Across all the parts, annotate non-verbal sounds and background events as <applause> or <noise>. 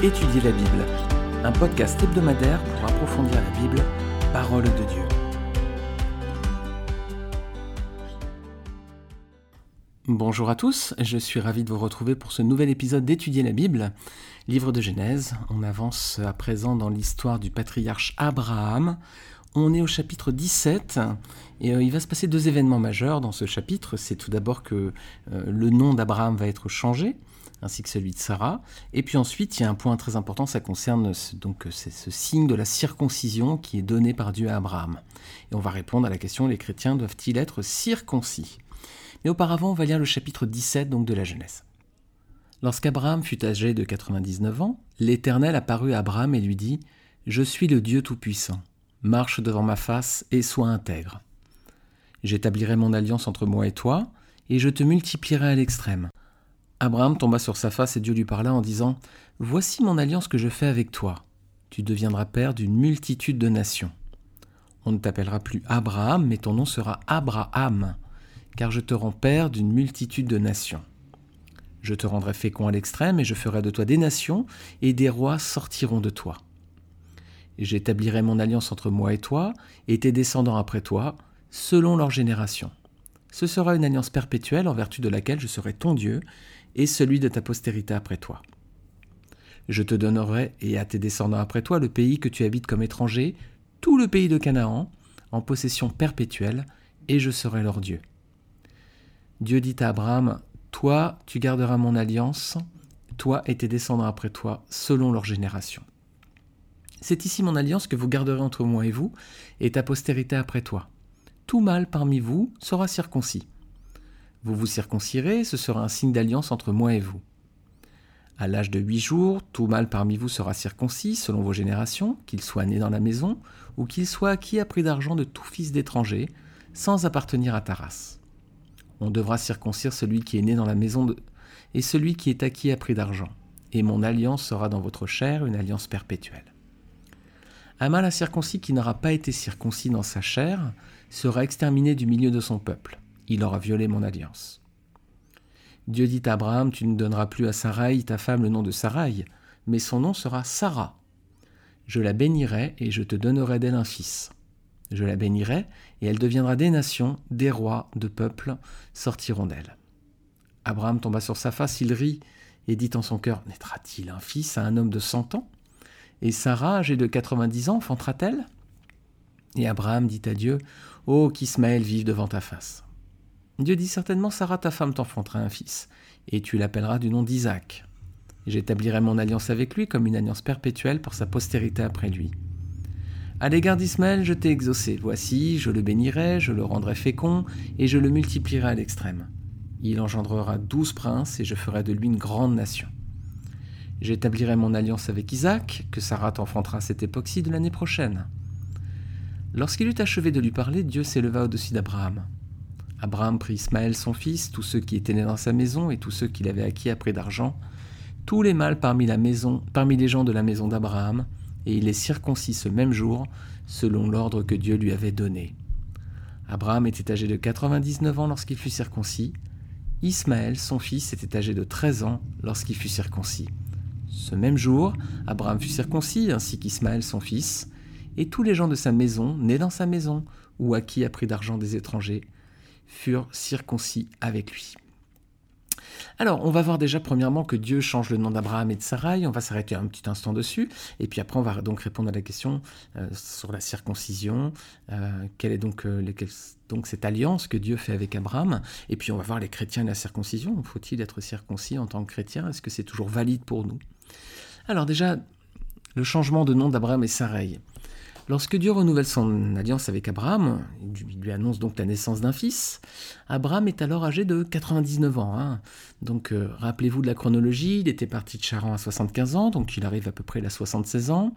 Étudier la Bible, un podcast hebdomadaire pour approfondir la Bible, parole de Dieu. Bonjour à tous, je suis ravi de vous retrouver pour ce nouvel épisode d'Étudier la Bible, livre de Genèse. On avance à présent dans l'histoire du patriarche Abraham. On est au chapitre 17 et euh, il va se passer deux événements majeurs dans ce chapitre. C'est tout d'abord que euh, le nom d'Abraham va être changé ainsi que celui de Sarah. Et puis ensuite, il y a un point très important, ça concerne ce, donc c'est ce signe de la circoncision qui est donné par Dieu à Abraham. Et on va répondre à la question les chrétiens doivent-ils être circoncis? Mais auparavant, on va lire le chapitre 17 donc de la Genèse. Lorsqu'Abraham fut âgé de 99 ans, l'Éternel apparut à Abraham et lui dit Je suis le Dieu Tout-Puissant. Marche devant ma face et sois intègre. J'établirai mon alliance entre moi et toi, et je te multiplierai à l'extrême. Abraham tomba sur sa face et Dieu lui parla en disant Voici mon alliance que je fais avec toi. Tu deviendras père d'une multitude de nations. On ne t'appellera plus Abraham, mais ton nom sera Abraham, car je te rends père d'une multitude de nations. Je te rendrai fécond à l'extrême, et je ferai de toi des nations, et des rois sortiront de toi. J'établirai mon alliance entre moi et toi, et tes descendants après toi, selon leur génération. Ce sera une alliance perpétuelle en vertu de laquelle je serai ton Dieu, et celui de ta postérité après toi. Je te donnerai et à tes descendants après toi le pays que tu habites comme étranger, tout le pays de Canaan, en possession perpétuelle, et je serai leur Dieu. Dieu dit à Abraham, Toi, tu garderas mon alliance, toi et tes descendants après toi, selon leur génération. C'est ici mon alliance que vous garderez entre moi et vous, et ta postérité après toi. Tout mâle parmi vous sera circoncis. Vous vous circoncirez, ce sera un signe d'alliance entre moi et vous. À l'âge de huit jours, tout mâle parmi vous sera circoncis selon vos générations, qu'il soit né dans la maison, ou qu'il soit acquis à prix d'argent de tout fils d'étranger, sans appartenir à ta race. On devra circoncire celui qui est né dans la maison de... et celui qui est acquis à prix d'argent, et mon alliance sera dans votre chair une alliance perpétuelle. Un mâle incirconcis qui n'aura pas été circoncis dans sa chair sera exterminé du milieu de son peuple il aura violé mon alliance. Dieu dit à Abraham, tu ne donneras plus à Sarai, ta femme, le nom de Sarai, mais son nom sera Sarah. Je la bénirai et je te donnerai d'elle un fils. Je la bénirai et elle deviendra des nations, des rois, de peuples sortiront d'elle. Abraham tomba sur sa face, il rit et dit en son cœur, naîtra-t-il un fils à un homme de cent ans? Et Sarah, âgée de quatre-vingt-dix ans, enfantera-t-elle Et Abraham dit à Dieu, Oh, qu'Ismaël vive devant ta face. Dieu dit certainement Sarah, ta femme, t'enfantera un fils, et tu l'appelleras du nom d'Isaac. J'établirai mon alliance avec lui comme une alliance perpétuelle pour sa postérité après lui. À l'égard d'Ismaël, je t'ai exaucé. Voici, je le bénirai, je le rendrai fécond, et je le multiplierai à l'extrême. Il engendrera douze princes, et je ferai de lui une grande nation. J'établirai mon alliance avec Isaac, que Sarah t'enfantera à cette époque-ci de l'année prochaine. Lorsqu'il eut achevé de lui parler, Dieu s'éleva au-dessus d'Abraham. Abraham prit Ismaël son fils, tous ceux qui étaient nés dans sa maison et tous ceux qu'il avait acquis à prix d'argent, tous les mâles parmi, parmi les gens de la maison d'Abraham, et il les circoncis ce même jour, selon l'ordre que Dieu lui avait donné. Abraham était âgé de 99 ans lorsqu'il fut circoncis. Ismaël, son fils, était âgé de 13 ans lorsqu'il fut circoncis. Ce même jour, Abraham fut circoncis, ainsi qu'Ismaël, son fils, et tous les gens de sa maison, nés dans sa maison, ou acquis à prix d'argent des étrangers, furent circoncis avec lui. Alors, on va voir déjà premièrement que Dieu change le nom d'Abraham et de Sarai. On va s'arrêter un petit instant dessus. Et puis après, on va donc répondre à la question euh, sur la circoncision. Euh, quelle est donc, euh, donc cette alliance que Dieu fait avec Abraham? Et puis, on va voir les chrétiens et la circoncision. Faut-il être circoncis en tant que chrétien? Est-ce que c'est toujours valide pour nous? Alors déjà, le changement de nom d'Abraham et Sarai. Lorsque Dieu renouvelle son alliance avec Abraham, il lui annonce donc la naissance d'un fils, Abraham est alors âgé de 99 ans. Hein. Donc euh, rappelez-vous de la chronologie, il était parti de Charan à 75 ans, donc il arrive à peu près à 76 ans.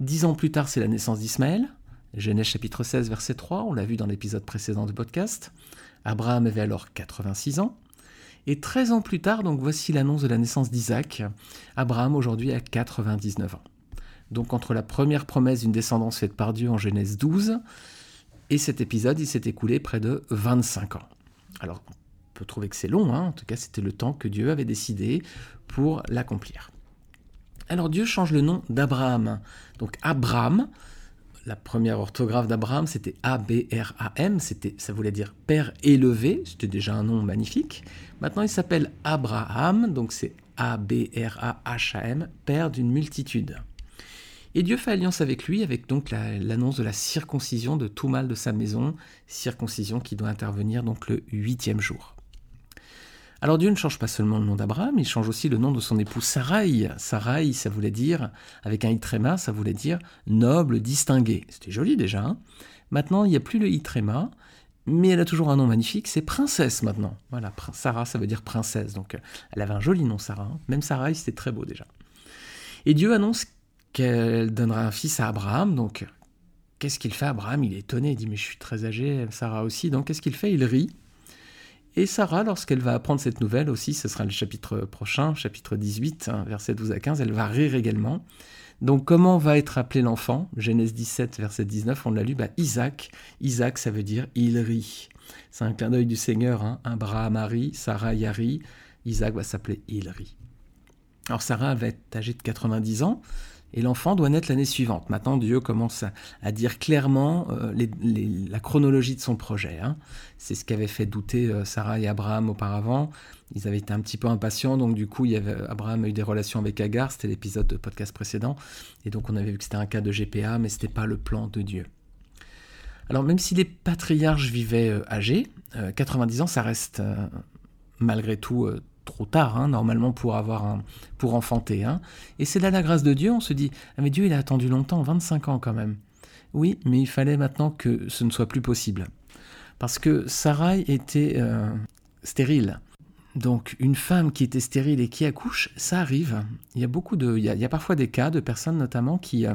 Dix ans plus tard, c'est la naissance d'Ismaël. Genèse chapitre 16, verset 3, on l'a vu dans l'épisode précédent du podcast. Abraham avait alors 86 ans. Et 13 ans plus tard, donc voici l'annonce de la naissance d'Isaac. Abraham aujourd'hui a 99 ans. Donc entre la première promesse d'une descendance faite par Dieu en Genèse 12 et cet épisode, il s'est écoulé près de 25 ans. Alors on peut trouver que c'est long, hein. en tout cas c'était le temps que Dieu avait décidé pour l'accomplir. Alors Dieu change le nom d'Abraham. Donc Abraham, la première orthographe d'Abraham, c'était A-B-R-A-M, ça voulait dire Père élevé, c'était déjà un nom magnifique. Maintenant, il s'appelle Abraham, donc c'est A-B-R-A-H-A-M, Père d'une multitude. Et Dieu fait alliance avec lui, avec donc l'annonce de la circoncision de tout mal de sa maison, circoncision qui doit intervenir donc le huitième jour. Alors Dieu ne change pas seulement le nom d'Abraham, il change aussi le nom de son épouse Sarai. Sarai, ça voulait dire, avec un itréma, ça voulait dire noble, distingué. C'était joli déjà. Hein. maintenant, il n'y a plus le itréma, mais elle a toujours un nom magnifique, c'est princesse maintenant. Voilà, Sarah, ça veut dire princesse. Donc elle avait un joli nom, Sarah. Hein. Même Sarai, c'était très beau déjà. Et Dieu annonce qu'elle donnera un fils à Abraham. Donc qu'est-ce qu'il fait? Abraham Il est étonné, il dit mais je suis très âgé, Sarah aussi. Donc qu'est-ce qu'il fait? Il rit. Et Sarah, lorsqu'elle va apprendre cette nouvelle aussi, ce sera le chapitre prochain, chapitre 18, hein, verset 12 à 15, elle va rire également. Donc comment va être appelé l'enfant? Genèse 17, verset 19, on l'a lu, bah, Isaac. Isaac, ça veut dire il rit. C'est un clin d'œil du Seigneur. Hein. Abraham a Sarah y a Isaac va s'appeler il rit. Alors Sarah va être âgée de 90 ans et l'enfant doit naître l'année suivante. Maintenant, Dieu commence à, dire clairement euh, la chronologie de son projet. Hein. C'est ce qu'avait fait douter euh, Sarah et Abraham auparavant. Ils avaient été un petit peu impatients, donc du coup, il y avait, Abraham a eu des relations avec Agar, c'était l'épisode de podcast précédent, et donc on avait vu que c'était un cas de GPA, mais ce n'était pas le plan de Dieu. Alors même si les patriarches vivaient euh, âgés, 90 ans, ça reste malgré tout trop tard, hein, normalement, pour avoir pour enfanter. Hein. Et c'est là la grâce de Dieu, on se dit, ah mais Dieu, il a attendu longtemps, 25 ans quand même. Oui, mais il fallait maintenant que ce ne soit plus possible. Parce que Sarai était euh, stérile. Donc une femme qui était stérile et qui accouche, ça arrive. Il y a beaucoup de, il y a, parfois des cas de personnes notamment qui, euh,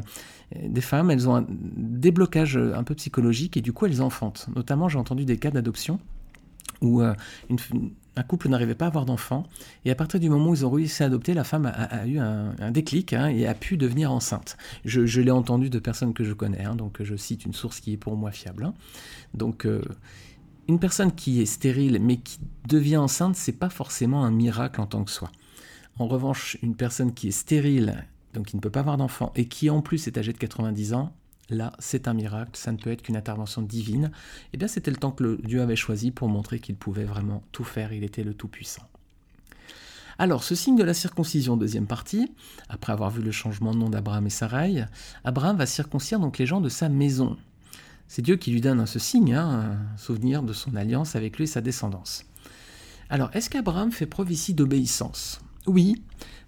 des femmes, elles ont un déblocage un peu psychologique et du coup elles enfantent. Notamment j'ai entendu des cas d'adoption où euh, une, un couple n'arrivait pas à avoir d'enfants. Et à partir du moment où ils ont réussi à adopter, la femme a, eu un, déclic hein, et a pu devenir enceinte. Je, l'ai entendu de personnes que je connais, hein, donc je cite une source qui est pour moi fiable. Hein. Donc euh, une personne qui est stérile mais qui devient enceinte, c'est pas forcément un miracle en tant que soi. En revanche, une personne qui est stérile, donc qui ne peut pas avoir d'enfant, et qui en plus est âgée de 90 ans, là, c'est un miracle, ça ne peut être qu'une intervention divine. Et eh bien, c'était le temps que Dieu avait choisi pour montrer qu'il pouvait vraiment tout faire, il était le Tout-Puissant. Alors, ce signe de la circoncision, deuxième partie, après avoir vu le changement de nom d'Abraham et Sarai, Abraham va circoncire donc les gens de sa maison. C'est Dieu qui lui donne ce signe, hein, un souvenir de son alliance avec lui et sa descendance. Alors, est-ce qu'Abraham fait preuve ici d'obéissance? Oui,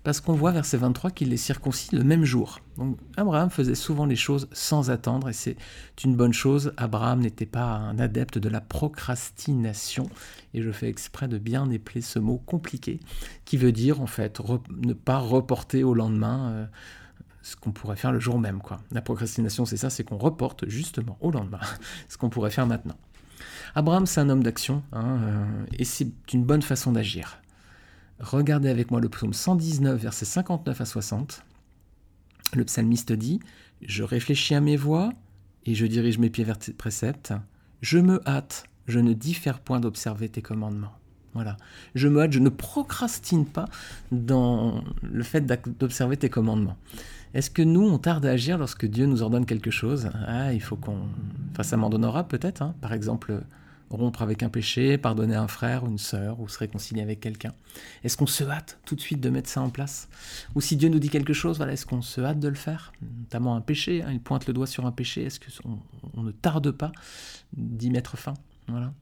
parce qu'on voit verset 23 qu'il les circoncis le même jour. Donc Abraham faisait souvent les choses sans attendre et c'est une bonne chose. Abraham n'était pas un adepte de la procrastination et je fais exprès de bien épeler ce mot compliqué qui veut dire en fait ne pas reporter au lendemain euh, ce qu'on pourrait faire le jour même. La procrastination c'est ça, c'est qu'on reporte justement au lendemain <laughs> ce qu'on pourrait faire maintenant. Abraham c'est un homme d'action hein, euh, et c'est une bonne façon d'agir. Regardez avec moi le psaume 119, versets 59 à 60. Le psalmiste dit Je réfléchis à mes voies et je dirige mes pieds vers tes préceptes. Je me hâte, je ne diffère point d'observer tes commandements. Voilà. Je me hâte, je ne procrastine pas dans le fait d'observer tes commandements. Est-ce que nous, on tarde à agir lorsque Dieu nous ordonne quelque chose? Ah, il faut qu'on. Enfin, ça m'en donnera peut-être. Hein. Par exemple, rompre avec un péché, pardonner un frère ou une sœur, ou se réconcilier avec quelqu'un Est-ce qu'on se hâte tout de suite de mettre ça en place? Ou si Dieu nous dit quelque chose, voilà, est-ce qu'on se hâte de le faire? Notamment un péché, hein, il pointe le doigt sur un péché, est-ce qu'on on ne tarde pas d'y mettre fin? Voilà.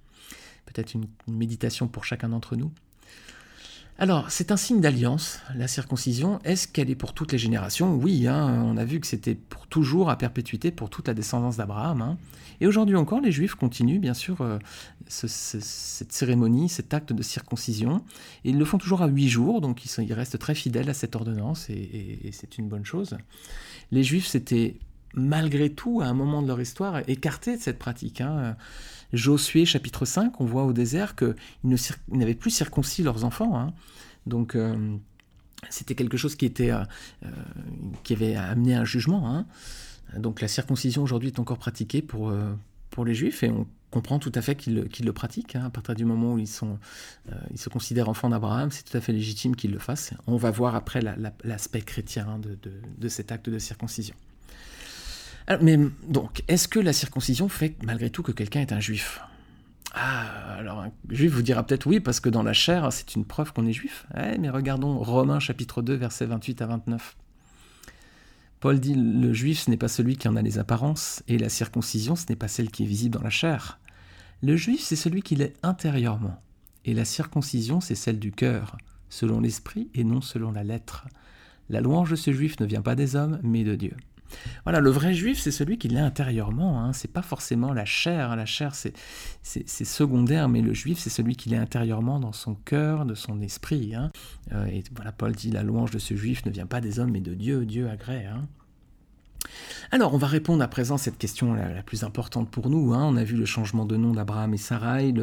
Peut-être une méditation pour chacun d'entre nous. Alors, c'est un signe d'alliance, la circoncision. Est-ce qu'elle est pour toutes les générations? Oui, hein, on a vu que c'était pour toujours, à perpétuité, pour toute la descendance d'Abraham. Hein. Et aujourd'hui encore, les Juifs continuent, bien sûr, euh, cette cérémonie, cet acte de circoncision. Et ils le font toujours à huit jours, donc ils, restent très fidèles à cette ordonnance, et, c'est une bonne chose. Les Juifs s'étaient, malgré tout, à un moment de leur histoire, écartés de cette pratique. Hein. Josué chapitre 5, on voit au désert qu'ils n'avaient plus circoncis leurs enfants. Hein. Donc euh, c'était quelque chose qui, était, euh, euh, qui avait amené un jugement. Hein. Donc la circoncision aujourd'hui est encore pratiquée pour, pour les juifs et on comprend tout à fait qu'ils le, pratiquent. Hein. À partir du moment où ils, sont, ils se considèrent enfants d'Abraham, c'est tout à fait légitime qu'ils le fassent. On va voir après l'aspect chrétien hein, de, cet acte de circoncision. Mais donc, est-ce que la circoncision fait malgré tout que quelqu'un est un juif? Ah, alors un juif vous dira peut-être oui, parce que dans la chair, c'est une preuve qu'on est juif. Eh, mais regardons Romains chapitre 2, versets 28 à 29. Paul dit Le juif, ce n'est pas celui qui en a les apparences, et la circoncision, ce n'est pas celle qui est visible dans la chair. Le juif, c'est celui qui l'est intérieurement, et la circoncision, c'est celle du cœur, selon l'esprit et non selon la lettre. La louange de ce juif ne vient pas des hommes, mais de Dieu. Voilà, le vrai juif, c'est celui qui l'est intérieurement. Hein. C'est pas forcément la chair. La chair, c'est, secondaire, mais le juif, c'est celui qui l'est intérieurement dans son cœur, de son esprit. Hein. Euh, et voilà, Paul dit la louange de ce juif ne vient pas des hommes, mais de Dieu. Dieu agrée. Hein. Alors, on va répondre à présent à cette question la, plus importante pour nous. On a vu le changement de nom d'Abraham et Sarai,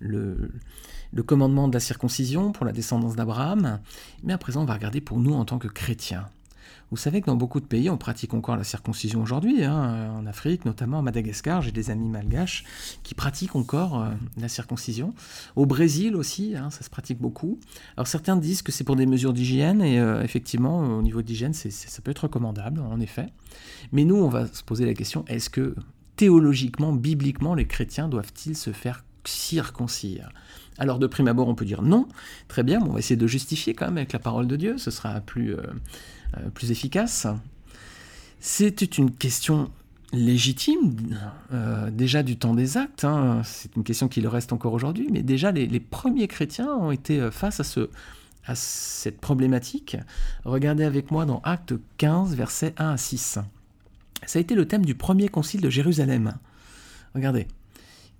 le commandement de la circoncision pour la descendance d'Abraham. Mais à présent, on va regarder pour nous en tant que chrétiens. Vous savez que dans beaucoup de pays, on pratique encore la circoncision aujourd'hui. Hein, en Afrique, notamment à Madagascar, j'ai des amis malgaches qui pratiquent encore euh, la circoncision. Au Brésil aussi, hein, ça se pratique beaucoup. Alors certains disent que c'est pour des mesures d'hygiène, et euh, effectivement, au niveau d'hygiène, ça peut être recommandable, en effet. Mais nous, on va se poser la question, est-ce que théologiquement, bibliquement, les chrétiens doivent-ils se faire circoncire? Alors de prime abord, on peut dire non, très bien, on va essayer de justifier quand même avec la parole de Dieu, ce sera plus, euh, euh, plus efficace. C'était une question légitime, euh, déjà du temps des actes, hein. c'est une question qui le reste encore aujourd'hui, mais déjà les, premiers chrétiens ont été euh, face à, ce, à cette problématique. Regardez avec moi dans Acte 15, versets 1 à 6. Ça a été le thème du premier concile de Jérusalem. Regardez.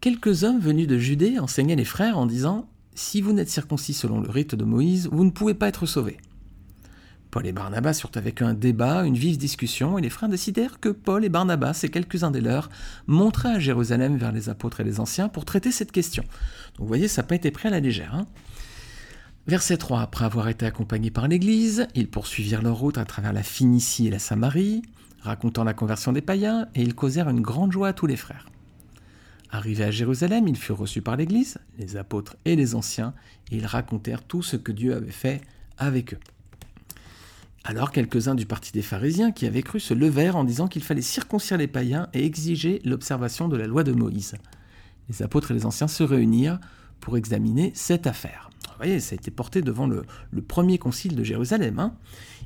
Quelques hommes venus de Judée enseignaient les frères en disant Si vous n'êtes circoncis selon le rite de Moïse, vous ne pouvez pas être sauvés. Paul et Barnabas surent avec un débat, une vive discussion, et les frères décidèrent que Paul et Barnabas et quelques-uns des leurs monteraient à Jérusalem vers les apôtres et les anciens pour traiter cette question. Donc vous voyez, ça n'a pas été pris à la légère. Hein. Verset 3. Après avoir été accompagnés par l'Église, ils poursuivirent leur route à travers la Phénicie et la Samarie, racontant la conversion des païens, et ils causèrent une grande joie à tous les frères. Arrivés à Jérusalem, ils furent reçus par l'Église, les apôtres et les anciens, et ils racontèrent tout ce que Dieu avait fait avec eux. Alors quelques-uns du parti des pharisiens qui avaient cru se levèrent en disant qu'il fallait circoncire les païens et exiger l'observation de la loi de Moïse. Les apôtres et les anciens se réunirent pour examiner cette affaire. Vous voyez, ça a été porté devant le, premier concile de Jérusalem. Hein.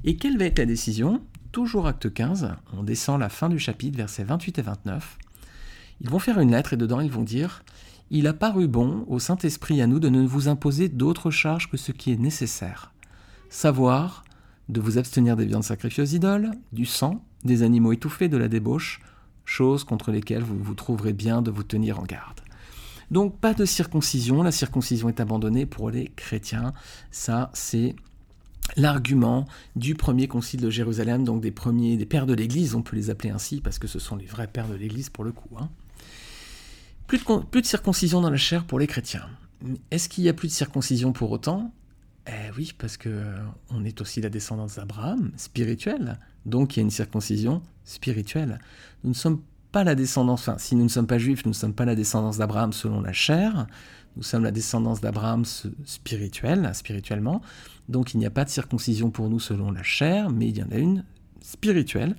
et quelle va être la décision? Toujours acte 15, on descend la fin du chapitre, versets 28 et 29. Ils vont faire une lettre et dedans ils vont dire Il a paru bon au Saint-Esprit à nous de ne vous imposer d'autres charges que ce qui est nécessaire. Savoir de vous abstenir des viandes sacrifiées aux idoles, du sang, des animaux étouffés, de la débauche, choses contre lesquelles vous vous trouverez bien de vous tenir en garde. Donc pas de circoncision, la circoncision est abandonnée pour les chrétiens. Ça, c'est l'argument du premier concile de Jérusalem, donc des premiers, des pères de l'Église, on peut les appeler ainsi, parce que ce sont les vrais pères de l'Église pour le coup. Hein. Plus, de, plus circoncision dans la chair pour les chrétiens. Est-ce qu'il y a plus de circoncision pour autant? Eh oui, parce que euh, on est aussi la descendance d'Abraham, spirituelle. Donc il y a une circoncision spirituelle. Nous ne sommes pas la descendance, enfin, si nous ne sommes pas juifs, nous ne sommes pas la descendance d'Abraham selon la chair. Nous sommes la descendance d'Abraham spirituelle, spirituellement. Donc il n'y a pas de circoncision pour nous selon la chair, mais il y en a une spirituelle.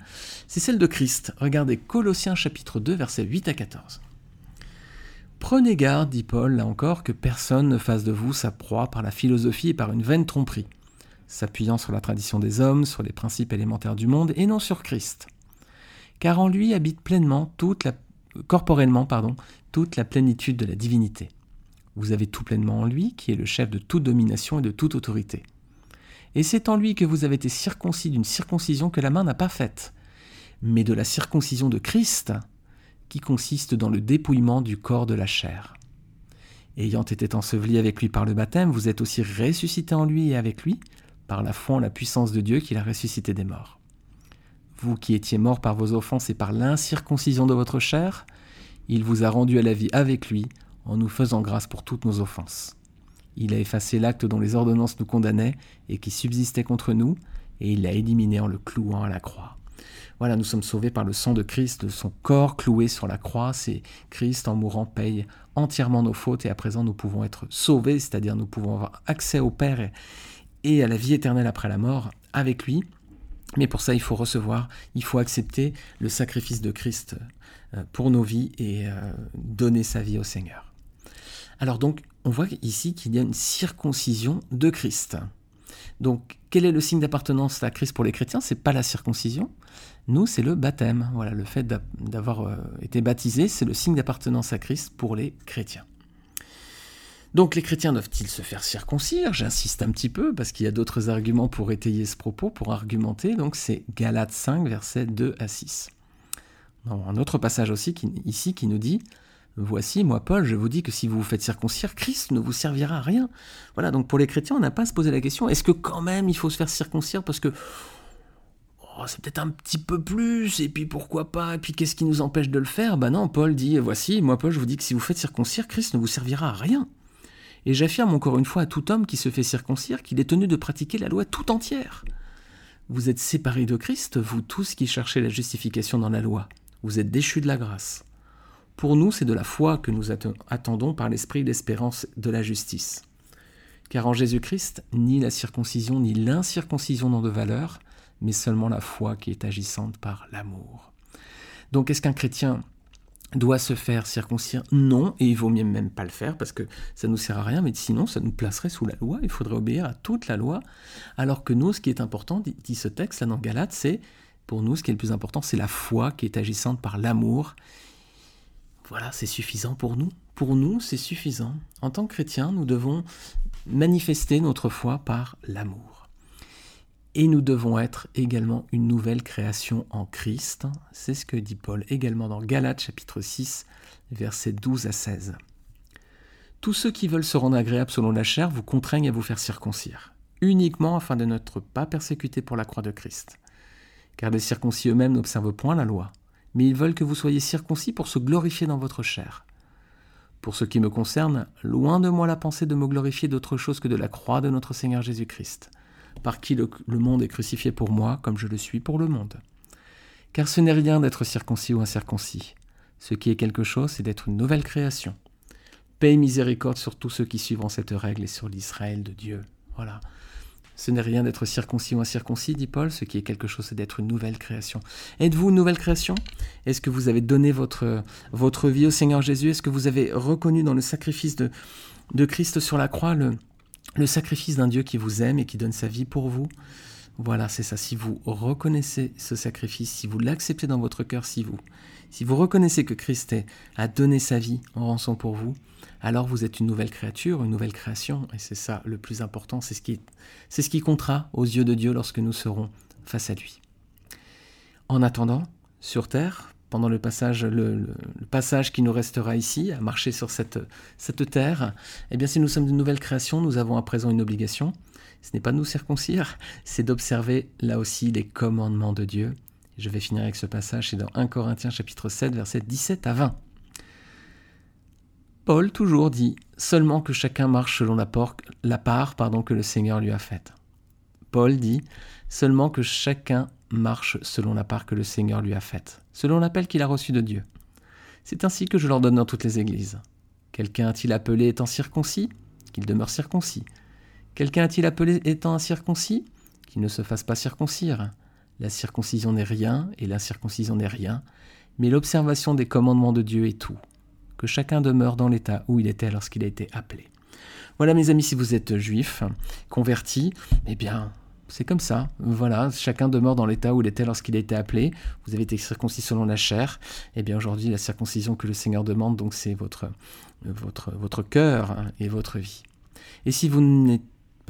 C'est celle de Christ. Regardez Colossiens chapitre 2, versets 8 à 14. Prenez garde, dit Paul, là encore, que personne ne fasse de vous sa proie par la philosophie et par une vaine tromperie, s'appuyant sur la tradition des hommes, sur les principes élémentaires du monde, et non sur Christ. Car en lui habite pleinement, toute la, corporellement, pardon, toute la plénitude de la divinité. Vous avez tout pleinement en lui, qui est le chef de toute domination et de toute autorité. Et c'est en lui que vous avez été circoncis d'une circoncision que la main n'a pas faite, mais de la circoncision de Christ, qui consiste dans le dépouillement du corps de la chair. Ayant été enseveli avec lui par le baptême, vous êtes aussi ressuscité en lui et avec lui, par la foi en la puissance de Dieu qui l'a ressuscité des morts. Vous qui étiez morts par vos offenses et par l'incirconcision de votre chair, il vous a rendu à la vie avec lui en nous faisant grâce pour toutes nos offenses. Il a effacé l'acte dont les ordonnances nous condamnaient et qui subsistait contre nous, et il l'a éliminé en le clouant à la croix. Voilà, nous sommes sauvés par le sang de Christ, de son corps cloué sur la croix. C'est Christ en mourant paye entièrement nos fautes et à présent nous pouvons être sauvés, c'est-à-dire nous pouvons avoir accès au Père et, à la vie éternelle après la mort avec lui. Mais pour ça, il faut recevoir, il faut accepter le sacrifice de Christ euh, pour nos vies et euh, donner sa vie au Seigneur. Alors donc, on voit ici qu'il y a une circoncision de Christ. Donc, quel est le signe d'appartenance à Christ pour les chrétiens? C'est pas la circoncision. Nous, c'est le baptême. Voilà, le fait d'avoir euh, été baptisé, c'est le signe d'appartenance à Christ pour les chrétiens. Donc les chrétiens doivent-ils se faire circoncire? J'insiste un petit peu parce qu'il y a d'autres arguments pour étayer ce propos, pour argumenter. Donc c'est Galates 5, versets 2 à 6. un autre passage aussi ici qui nous dit Voici, moi Paul, je vous dis que si vous vous faites circoncire, Christ ne vous servira à rien. Voilà, donc pour les chrétiens, on n'a pas à se poser la question est-ce que quand même il faut se faire circoncire parce que oh, c'est peut-être un petit peu plus, et puis pourquoi pas, et puis qu'est-ce qui nous empêche de le faire? Ben non, Paul dit voici, moi Paul, je vous dis que si vous faites circoncire, Christ ne vous servira à rien. Et j'affirme encore une fois à tout homme qui se fait circoncire qu'il est tenu de pratiquer la loi tout entière. Vous êtes séparés de Christ, vous tous qui cherchez la justification dans la loi. Vous êtes déchus de la grâce. Pour nous, c'est de la foi que nous attendons par l'esprit l'espérance de la justice. Car en Jésus-Christ, ni la circoncision ni l'incirconcision n'ont de valeur, mais seulement la foi qui est agissante par l'amour. Donc est-ce qu'un chrétien doit se faire circoncire? Non, et il vaut mieux même pas le faire parce que ça ne nous sert à rien, mais sinon ça nous placerait sous la loi, il faudrait obéir à toute la loi, alors que nous, ce qui est important, dit ce texte là dans Galate, c'est, pour nous, ce qui est le plus important, c'est la foi qui est agissante par l'amour. Voilà, c'est suffisant pour nous. Pour nous, c'est suffisant. En tant que chrétiens, nous devons manifester notre foi par l'amour. Et nous devons être également une nouvelle création en Christ. C'est ce que dit Paul également dans Galates chapitre 6, versets 12 à 16. Tous ceux qui veulent se rendre agréables selon la chair vous contraignent à vous faire circoncire, uniquement afin de n'être pas persécutés pour la croix de Christ. Car les circoncis eux-mêmes n'observent point la loi, mais ils veulent que vous soyez circoncis pour se glorifier dans votre chair. Pour ce qui me concerne, loin de moi la pensée de me glorifier d'autre chose que de la croix de notre Seigneur Jésus-Christ par qui le, monde est crucifié pour moi, comme je le suis pour le monde. Car ce n'est rien d'être circoncis ou incirconcis. Ce qui est quelque chose, c'est d'être une nouvelle création. Paix et miséricorde sur tous ceux qui suivront cette règle et sur l'Israël de Dieu. Voilà. Ce n'est rien d'être circoncis ou incirconcis, dit Paul, ce qui est quelque chose, c'est d'être une nouvelle création. Êtes-vous une nouvelle création? Est-ce que vous avez donné votre, vie au Seigneur Jésus? Est-ce que vous avez reconnu dans le sacrifice de, Christ sur la croix le, sacrifice d'un Dieu qui vous aime et qui donne sa vie pour vous? Voilà, c'est ça. Si vous reconnaissez ce sacrifice, si vous l'acceptez dans votre cœur, si vous, si vous reconnaissez que Christ a donné sa vie en rançon pour vous, alors vous êtes une nouvelle créature, une nouvelle création, et c'est ça le plus important, c'est ce qui comptera aux yeux de Dieu lorsque nous serons face à lui. En attendant, sur terre, pendant le passage, le, passage qui nous restera ici, à marcher sur cette, cette terre, eh bien si nous sommes de nouvelles créations, nous avons à présent une obligation. Ce n'est pas de nous circoncire, c'est d'observer là aussi les commandements de Dieu. Je vais finir avec ce passage, c'est dans 1 Corinthiens chapitre 7, versets 17 à 20. Paul toujours dit seulement que chacun marche selon la, la part pardon, que le Seigneur lui a faite. Paul dit seulement que chacun marche selon la part que le Seigneur lui a faite, selon l'appel qu'il a reçu de Dieu. C'est ainsi que je l'ordonne dans toutes les églises. Quelqu'un a-t-il appelé étant circoncis? Qu'il demeure circoncis. Quelqu'un a-t-il appelé étant incirconcis? Qu'il ne se fasse pas circoncire. La circoncision n'est rien et l'incirconcision n'est rien, mais l'observation des commandements de Dieu est tout. Que chacun demeure dans l'état où il était lorsqu'il a été appelé. Voilà mes amis, si vous êtes juif, convertis, eh bien, c'est comme ça. Voilà, chacun demeure dans l'état où il était lorsqu'il a été appelé. Vous avez été circoncis selon la chair. Et eh bien aujourd'hui, la circoncision que le Seigneur demande, donc c'est votre, votre, votre cœur hein, et votre vie. Et si vous n'êtes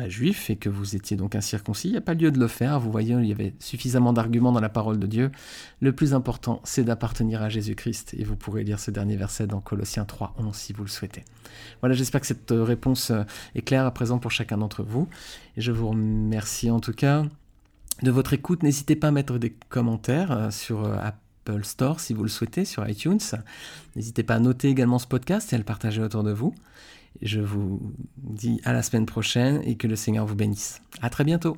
juif et que vous étiez donc incirconcis, il n'y a pas lieu de le faire. Vous voyez, il y avait suffisamment d'arguments dans la parole de Dieu. Le plus important, c'est d'appartenir à Jésus-Christ. Et vous pourrez lire ce dernier verset dans Colossiens 3, 11 si vous le souhaitez. Voilà, j'espère que cette réponse euh, est claire à présent pour chacun d'entre vous. Et je vous remercie en tout cas de votre écoute. N'hésitez pas à mettre des commentaires euh, sur euh, Apple Store si vous le souhaitez, sur iTunes. N'hésitez pas à noter également ce podcast et à le partager autour de vous. Je vous dis à la semaine prochaine et que le Seigneur vous bénisse. À très bientôt.